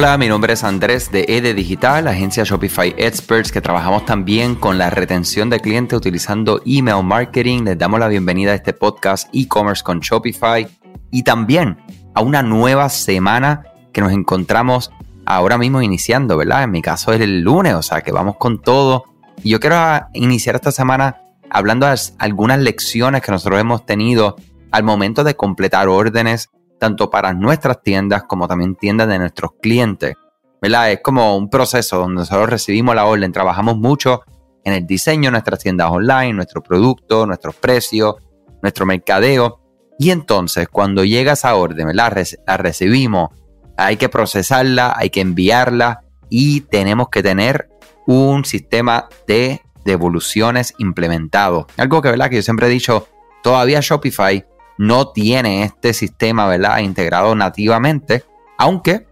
Hola, mi nombre es Andrés de EDE Digital, agencia Shopify Experts, que trabajamos también con la retención de clientes utilizando email marketing. Les damos la bienvenida a este podcast e-commerce con Shopify y también a una nueva semana que nos encontramos ahora mismo iniciando, ¿verdad? En mi caso es el lunes, o sea que vamos con todo. Y yo quiero iniciar esta semana hablando de algunas lecciones que nosotros hemos tenido al momento de completar órdenes tanto para nuestras tiendas como también tiendas de nuestros clientes. ¿verdad? Es como un proceso donde nosotros recibimos la orden, trabajamos mucho en el diseño de nuestras tiendas online, nuestro producto, nuestros precios, nuestro mercadeo. Y entonces, cuando llega esa orden, la recibimos, hay que procesarla, hay que enviarla y tenemos que tener un sistema de devoluciones implementado. Algo que, ¿verdad? que yo siempre he dicho, todavía Shopify no tiene este sistema, ¿verdad? Integrado nativamente, aunque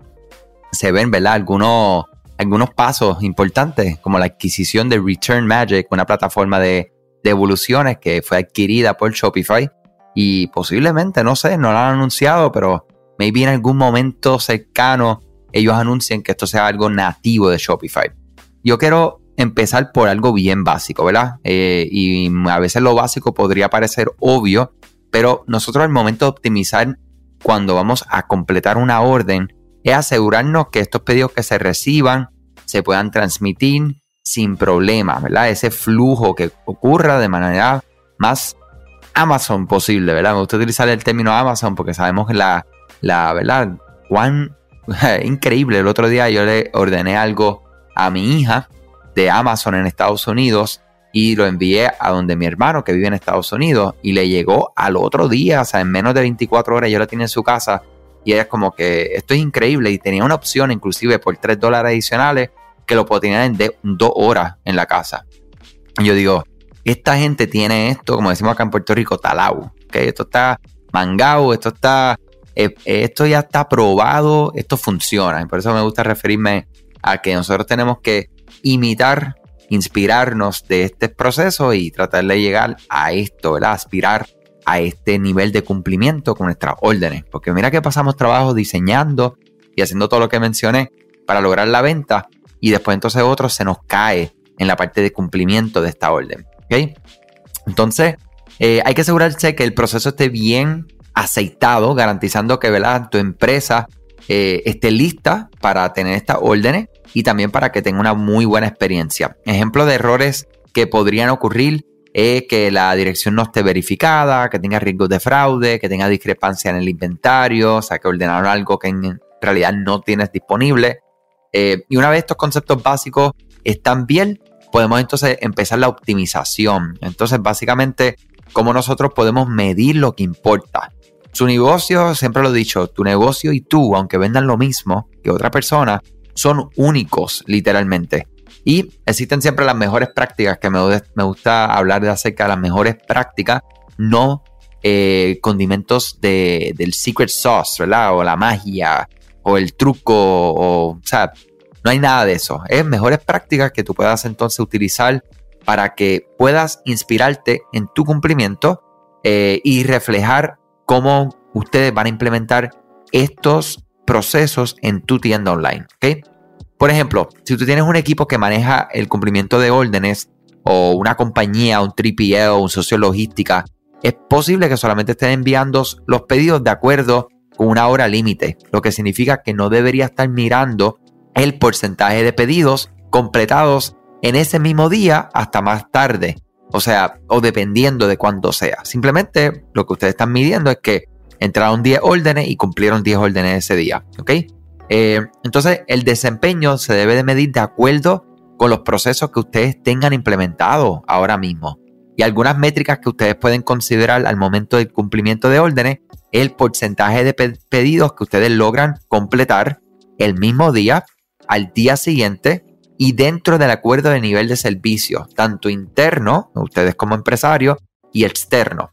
se ven, ¿verdad? Algunos, algunos pasos importantes, como la adquisición de Return Magic, una plataforma de devoluciones que fue adquirida por Shopify y posiblemente, no sé, no lo han anunciado, pero maybe en algún momento cercano ellos anuncien que esto sea algo nativo de Shopify. Yo quiero empezar por algo bien básico, ¿verdad? Eh, y a veces lo básico podría parecer obvio, pero nosotros al momento de optimizar cuando vamos a completar una orden es asegurarnos que estos pedidos que se reciban se puedan transmitir sin problemas, ¿verdad? Ese flujo que ocurra de manera más Amazon posible, ¿verdad? Me gusta utilizar el término Amazon porque sabemos la, la ¿verdad? Cuán increíble. El otro día yo le ordené algo a mi hija de Amazon en Estados Unidos y lo envié a donde mi hermano que vive en Estados Unidos y le llegó al otro día, o sea, en menos de 24 horas yo la tenía en su casa y ella es como que esto es increíble y tenía una opción inclusive por 3 dólares adicionales que lo podía tener en 2 horas en la casa. Y yo digo, esta gente tiene esto, como decimos acá en Puerto Rico, talau, que esto está mangado, esto está, eh, esto ya está probado, esto funciona. Y por eso me gusta referirme a que nosotros tenemos que imitar inspirarnos de este proceso y tratar de llegar a esto, ¿verdad? Aspirar a este nivel de cumplimiento con nuestras órdenes. Porque mira que pasamos trabajo diseñando y haciendo todo lo que mencioné para lograr la venta y después entonces otro se nos cae en la parte de cumplimiento de esta orden. Entonces, eh, hay que asegurarse que el proceso esté bien aceitado, garantizando que ¿verdad? tu empresa eh, esté lista para tener estas órdenes y también para que tenga una muy buena experiencia. Ejemplo de errores que podrían ocurrir es que la dirección no esté verificada, que tenga riesgos de fraude, que tenga discrepancia en el inventario, o sea, que ordenaron algo que en realidad no tienes disponible. Eh, y una vez estos conceptos básicos están bien, podemos entonces empezar la optimización. Entonces, básicamente, cómo nosotros podemos medir lo que importa. Su negocio, siempre lo he dicho, tu negocio y tú, aunque vendan lo mismo que otra persona, son únicos, literalmente. Y existen siempre las mejores prácticas, que me, gusta hablar de acerca de las mejores prácticas, no eh, condimentos de, del secret sauce, ¿verdad? O la magia, o el truco, o, o sea, no hay nada de eso. Es mejores prácticas que tú puedas entonces utilizar para que puedas inspirarte en tu cumplimiento eh, y reflejar cómo ustedes van a implementar estos procesos en tu tienda online. Por ejemplo, si tú tienes un equipo que maneja el cumplimiento de órdenes o una compañía, un 3PL o un socio logística, es posible que solamente estén enviando los pedidos de acuerdo con una hora límite, lo que significa que no debería estar mirando el porcentaje de pedidos completados en ese mismo día hasta más tarde. O sea, o dependiendo de cuándo sea. Simplemente lo que ustedes están midiendo es que entraron 10 órdenes y cumplieron 10 órdenes ese día. ¿Ok? Eh, entonces, el desempeño se debe de medir de acuerdo con los procesos que ustedes tengan implementados ahora mismo. Y algunas métricas que ustedes pueden considerar al momento del cumplimiento de órdenes el porcentaje de pedidos que ustedes logran completar el mismo día, al día siguiente y dentro del acuerdo de nivel de servicio, tanto interno, ustedes como empresarios, y externo.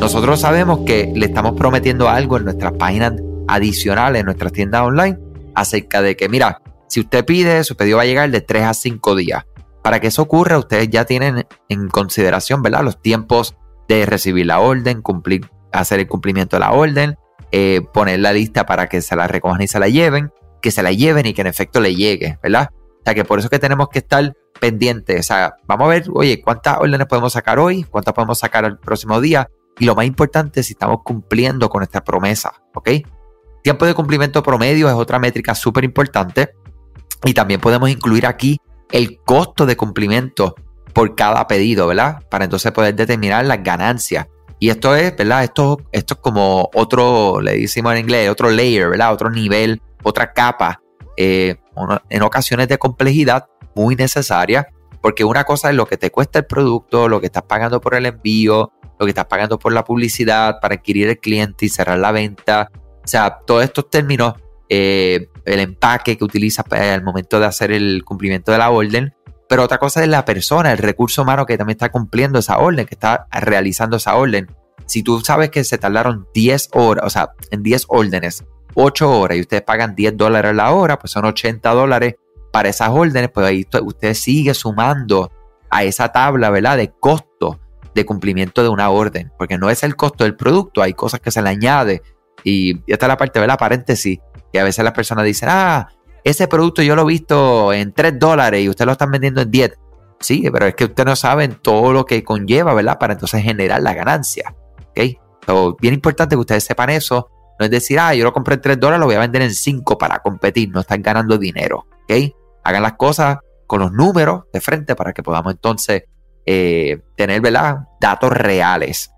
Nosotros sabemos que le estamos prometiendo algo en nuestras páginas adicionales, en nuestras tiendas online, acerca de que, mira, si usted pide, su pedido va a llegar de 3 a 5 días. Para que eso ocurra, ustedes ya tienen en consideración, ¿verdad? Los tiempos de recibir la orden, cumplir, hacer el cumplimiento de la orden, eh, poner la lista para que se la recojan y se la lleven, que se la lleven y que en efecto le llegue, ¿verdad? O sea que por eso es que tenemos que estar pendientes. O sea, vamos a ver, oye, cuántas órdenes podemos sacar hoy, cuántas podemos sacar el próximo día. Y lo más importante, si estamos cumpliendo con nuestra promesa, ¿ok? Tiempo de cumplimiento promedio es otra métrica súper importante. Y también podemos incluir aquí el costo de cumplimiento por cada pedido, ¿verdad? Para entonces poder determinar las ganancias. Y esto es, ¿verdad? Esto, esto es como otro, le decimos en inglés, otro layer, ¿verdad? Otro nivel, otra capa. Eh, en ocasiones de complejidad muy necesaria, porque una cosa es lo que te cuesta el producto, lo que estás pagando por el envío, lo que estás pagando por la publicidad para adquirir el cliente y cerrar la venta. O sea, todos estos términos, eh, el empaque que utilizas al momento de hacer el cumplimiento de la orden, pero otra cosa es la persona, el recurso humano que también está cumpliendo esa orden, que está realizando esa orden. Si tú sabes que se tardaron 10 horas, o sea, en 10 órdenes, 8 horas y ustedes pagan 10 dólares la hora, pues son 80 dólares para esas órdenes, pues ahí usted sigue sumando a esa tabla, ¿verdad? De costo de cumplimiento de una orden, porque no es el costo del producto, hay cosas que se le añade. Y esta es la parte, ¿verdad? Paréntesis, que a veces las personas dicen, ah, ese producto yo lo he visto en 3 dólares y usted lo están vendiendo en 10. Sí, pero es que usted no sabe todo lo que conlleva, ¿verdad? Para entonces generar la ganancia. ¿Ok? So, bien importante que ustedes sepan eso. No es decir, ah, yo lo compré en 3 dólares, lo voy a vender en 5 para competir. No están ganando dinero. ¿Ok? Hagan las cosas con los números de frente para que podamos entonces eh, tener, ¿verdad? Datos reales.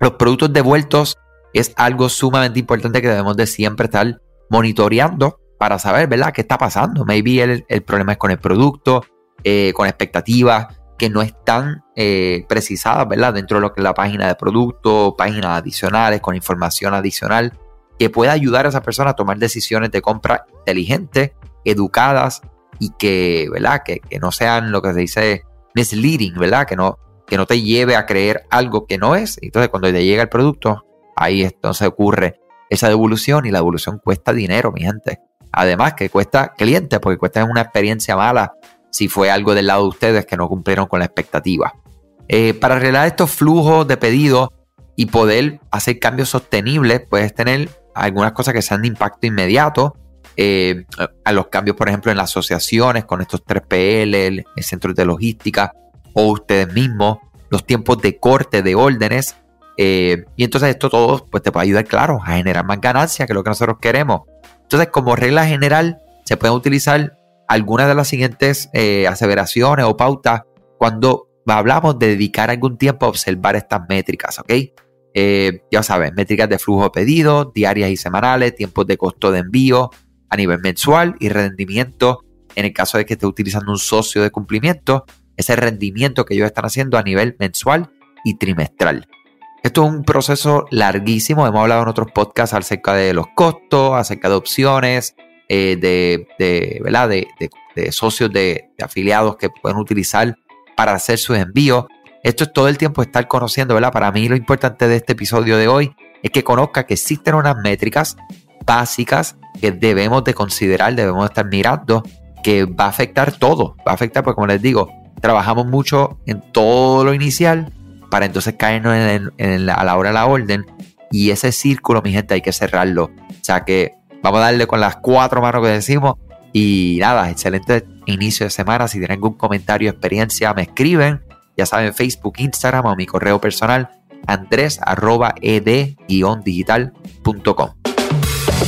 Los productos devueltos es algo sumamente importante que debemos de siempre estar monitoreando para saber, ¿verdad?, qué está pasando. Maybe el, el problema es con el producto, eh, con expectativas que no están eh, precisadas, ¿verdad?, dentro de lo que es la página de producto, páginas adicionales, con información adicional, que pueda ayudar a esa persona a tomar decisiones de compra inteligentes, educadas y que, ¿verdad?, que, no sean lo que se dice misleading, ¿verdad?, que no, que no te lleve a creer algo que no es. Entonces, cuando te llega el producto, ahí entonces ocurre esa devolución y la devolución cuesta dinero, mi gente. Además que cuesta cliente, porque cuesta una experiencia mala si fue algo del lado de ustedes que no cumplieron con la expectativa. Eh, para arreglar estos flujos de pedidos y poder hacer cambios sostenibles, puedes tener algunas cosas que sean de impacto inmediato. Eh, a los cambios, por ejemplo, en las asociaciones con estos 3PL, el, centros de logística o ustedes mismos, los tiempos de corte de órdenes. Eh, y entonces esto todo pues, te puede ayudar, claro, a generar más ganancias, que es lo que nosotros queremos. Entonces, como regla general, se pueden utilizar algunas de las siguientes eh, aseveraciones o pautas cuando hablamos de dedicar algún tiempo a observar estas métricas, ¿ok? Ya saben, métricas de flujo de pedidos, diarias y semanales, tiempos de costo de envío a nivel mensual y rendimiento en el caso de que esté utilizando un socio de cumplimiento, ese rendimiento que ellos están haciendo a nivel mensual y trimestral. Esto es un proceso larguísimo. Hemos hablado en otros podcasts acerca de los costos, acerca de opciones, eh, de, de, socios de, afiliados que pueden utilizar para hacer sus envíos. Esto es todo el tiempo estar conociendo, ¿verdad? Para mí lo importante de este episodio de hoy es que conozca que existen unas métricas básicas que debemos de considerar, debemos de estar mirando, que va a afectar todo. Va a afectar, porque como les digo, trabajamos mucho en todo lo inicial para entonces caernos en, a la hora de la orden. Y ese círculo, mi gente, hay que cerrarlo. O sea que vamos a darle con las cuatro manos que decimos. Y nada, excelente inicio de semana. Si tienen algún comentario experiencia, me escriben. Ya saben, Facebook, Instagram o mi correo personal, andres ed-digital.com.